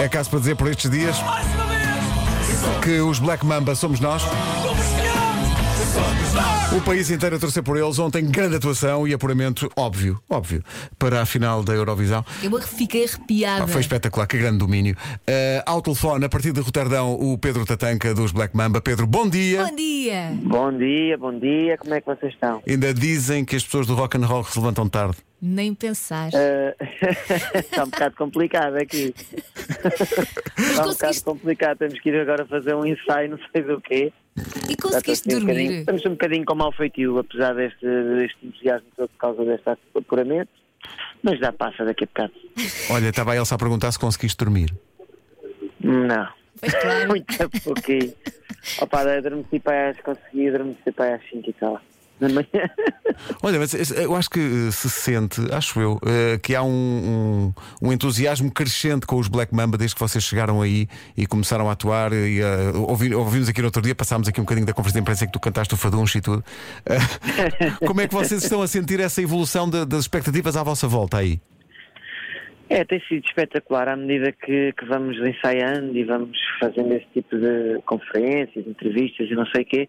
É caso para dizer por estes dias que os Black Mamba somos nós. O país inteiro a torcer por eles. Ontem, grande atuação e apuramento, óbvio, óbvio, para a final da Eurovisão. Eu fiquei arrepiada. Ah, foi espetacular, que grande domínio. Uh, ao telefone, a partir de Roterdão, o Pedro Tatanca dos Black Mamba. Pedro, bom dia. Bom dia. Bom dia, bom dia, como é que vocês estão? Ainda dizem que as pessoas do rock and roll se levantam tarde. Nem pensar. Uh, está um bocado complicado aqui. está um bocado complicado. Temos que ir agora fazer um ensaio, não sei do quê. E conseguiste um dormir? estamos um bocadinho com mau feitio, apesar deste, deste entusiasmo todo por causa deste apuramento. Mas já passa daqui a bocado. Olha, estava a Elsa a perguntar se conseguiste dormir. Não. Muito pouquinho. Opa, adormeci para as, consegui adormecer para as 5 e tal na manhã. Olha, mas eu acho que eh, se sente, acho eu, eh, que há um, um, um, entusiasmo crescente com os Black Mamba desde que vocês chegaram aí e começaram a atuar. E, uh, ouvi, ouvimos aqui no outro dia, passámos aqui um bocadinho da conferência de imprensa que tu cantaste o Faduncho e tudo. Uh, como é que vocês estão a sentir essa evolução de, das expectativas à vossa volta aí? É, tem sido espetacular à medida que, que, vamos ensaiando e vamos fazendo esse tipo de conferências, entrevistas e não sei o quê.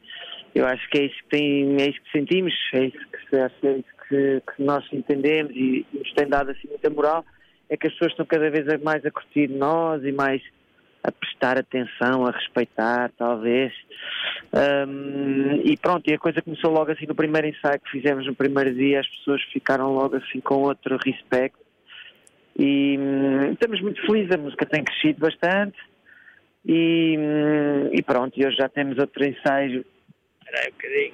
Eu acho que é isso que, tem, é isso que sentimos, é isso que, é isso que, que nós entendemos e, nos tem dado assim muita moral, é que as pessoas estão cada vez mais a curtir nós e mais a prestar atenção, a respeitar, talvez. Um, e pronto, e a coisa começou logo assim no primeiro ensaio que fizemos no primeiro dia, as pessoas ficaram logo assim com outro respeito. E hum, estamos muito felizes, a música tem crescido bastante. E, hum, e pronto, e hoje já temos outro ensaio Espera aí um bocadinho.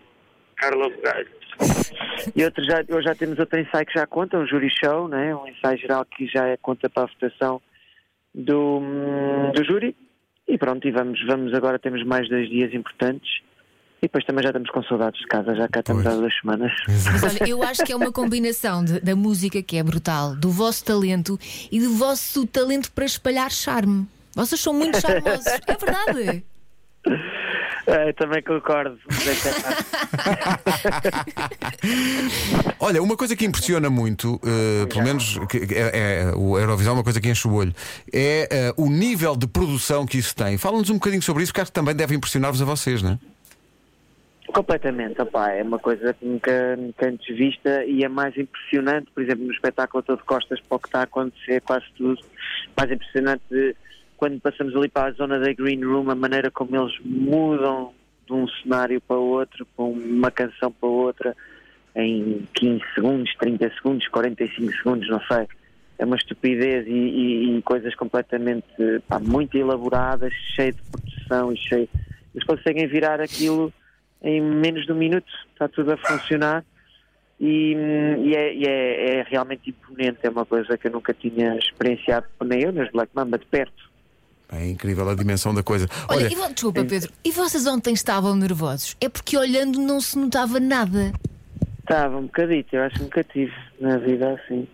E outro já, hoje já temos outro ensaio que já conta, um júri show, né? um ensaio geral que já é conta para a votação do, do júri. E pronto, e vamos, vamos agora, temos mais dois dias importantes. E depois também já estamos com saudades de casa, já cá estamos há duas semanas. Mas olha, eu acho que é uma combinação de, da música que é brutal, do vosso talento e do vosso talento para espalhar charme. Vocês são muito charmosos, é verdade. É, também concordo. Olha, uma coisa que impressiona muito, uh, pelo menos é, é, o Eurovisão, uma coisa que enche o olho, é uh, o nível de produção que isso tem. Fala-nos um bocadinho sobre isso, porque acho que também deve impressionar-vos a vocês, não é? Completamente, opa, é uma coisa que nunca, nunca antes vista e é mais impressionante, por exemplo, no espetáculo todo costas para o que está a acontecer, quase tudo, mais impressionante de quando passamos ali para a zona da Green Room, a maneira como eles mudam de um cenário para outro, com uma canção para outra, em 15 segundos, 30 segundos, 45 segundos, não sei. É uma estupidez e, e, e coisas completamente pá, muito elaboradas, cheio de produção e cheio. Eles conseguem virar aquilo em menos de um minuto, está tudo a funcionar. E, e, é, e é, é, realmente imponente, é uma coisa que eu nunca tinha experienciado, nem eu, nas Black Mamba, de perto. É incrível a dimensão da coisa. Olha, Olha e, desculpa, Pedro, e vocês ontem estavam nervosos? É porque olhando não se notava nada. Estava um bocadito, eu acho que nunca tive na vida assim.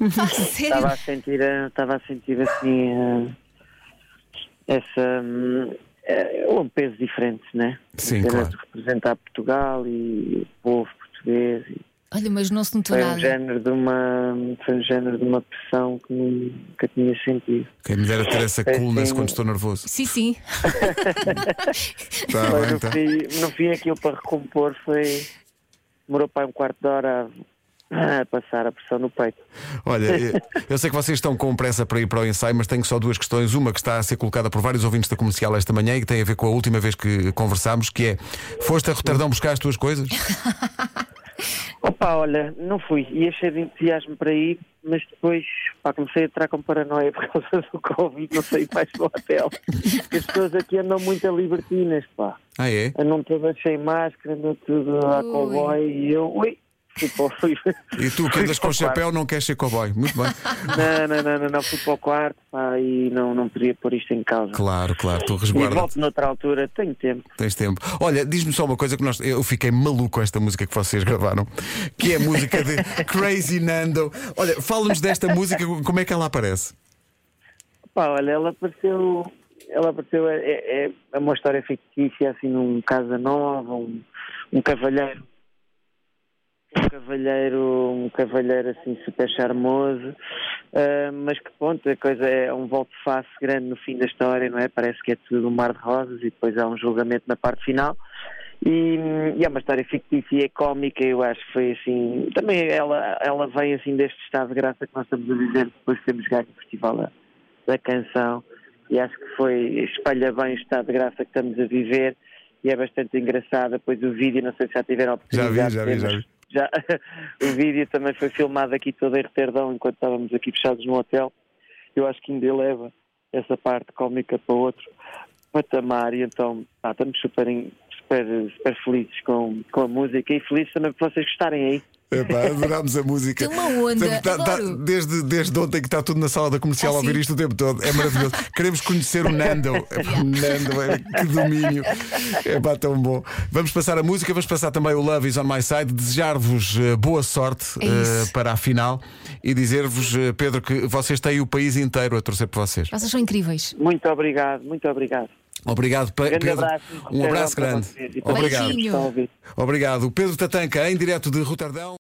Ah, sério? Estava a sentir, estava a sentir assim uh, essa uh, um peso diferente, né? Sim, claro. De representar Portugal e o povo português. E... Olha, mas não se notou foi nada. Um género de uma, foi um género de uma pressão que nunca tinha sentido. Quem me dera ter essa coolness quando estou nervoso. Sim, sim. tá bem, no, tá. fim, no fim, aquilo para recompor foi. Demorou para um quarto de hora a passar a pressão no peito. Olha, eu sei que vocês estão com pressa para ir para o ensaio, mas tenho só duas questões. Uma que está a ser colocada por vários ouvintes da comercial esta manhã e que tem a ver com a última vez que conversámos, que é: foste a Roterdão buscar as tuas coisas? Opa, olha, não fui. Ia cheio de entusiasmo para ir, mas depois pá, comecei a entrar com paranoia por causa do Covid, não saí mais do hotel. As pessoas aqui andam muito a libertinas, pá. Ah, é? Andam todas sem máscara, andam tudo a cowboy e eu, ui, e tu que andas com chapéu não queres ser cowboy. Muito bem. Não, não, não, não, não. fui para o quarto pá, e não, não podia pôr isto em causa. Claro, claro, tu resguarda. E volto noutra altura, tenho tempo. Tens tempo. Olha, diz-me só uma coisa que nós. Eu fiquei maluco com esta música que vocês gravaram, que é a música de Crazy Nando. Olha, fala-nos desta música, como é que ela aparece? Pá, olha, ela apareceu. Ela apareceu, é, é, é uma história fictícia, assim, num Casa Nova, um, um cavalheiro cavalheiro, um cavalheiro assim super charmoso, uh, mas que ponto, a coisa é um volto de face grande no fim da história, não é? Parece que é tudo um mar de rosas e depois há um julgamento na parte final. E, e, é uma história fictícia e é cómica, eu acho que foi assim. Também ela, ela vem assim deste estado de graça que nós estamos a viver depois de termos ganho o Festival da, da Canção. E acho que foi, espalha bem o estado de graça que estamos a viver e é bastante engraçado. Depois o vídeo, não sei se já tiveram a oportunidade. Já vi, já vi, já vi. Já, o vídeo também foi filmado aqui todo em Reterdão enquanto estávamos aqui fechados no hotel. Eu acho que ainda eleva essa parte cómica para outro patamar e então ah, estamos super, super, super felizes com, com a música e felizes também por vocês gostarem aí. Epá, adorámos a música. Tem uma onda, Tá- tá- desde, desde ontem que está tudo na sala da comercial a Ah, ouvir sim? isto o tempo todo. É maravilhoso. Queremos conhecer o Nando. Epá, Nando, é, que domínio. É pá, tão bom. Vamos passar a música, vamos passar também o Love is on my side. Desejar-vos eh, boa sorte É eh, para a final e dizer-vos, eh, Pedro, que vocês têm o país inteiro a torcer por vocês. Vocês são incríveis. Muito obrigado, muito obrigado. Obrigado, Pedro. abraço. Um abraço grande. e Obrigado. a ouvir. Obrigado. Pedro Tatanca, em direto de Roterdão.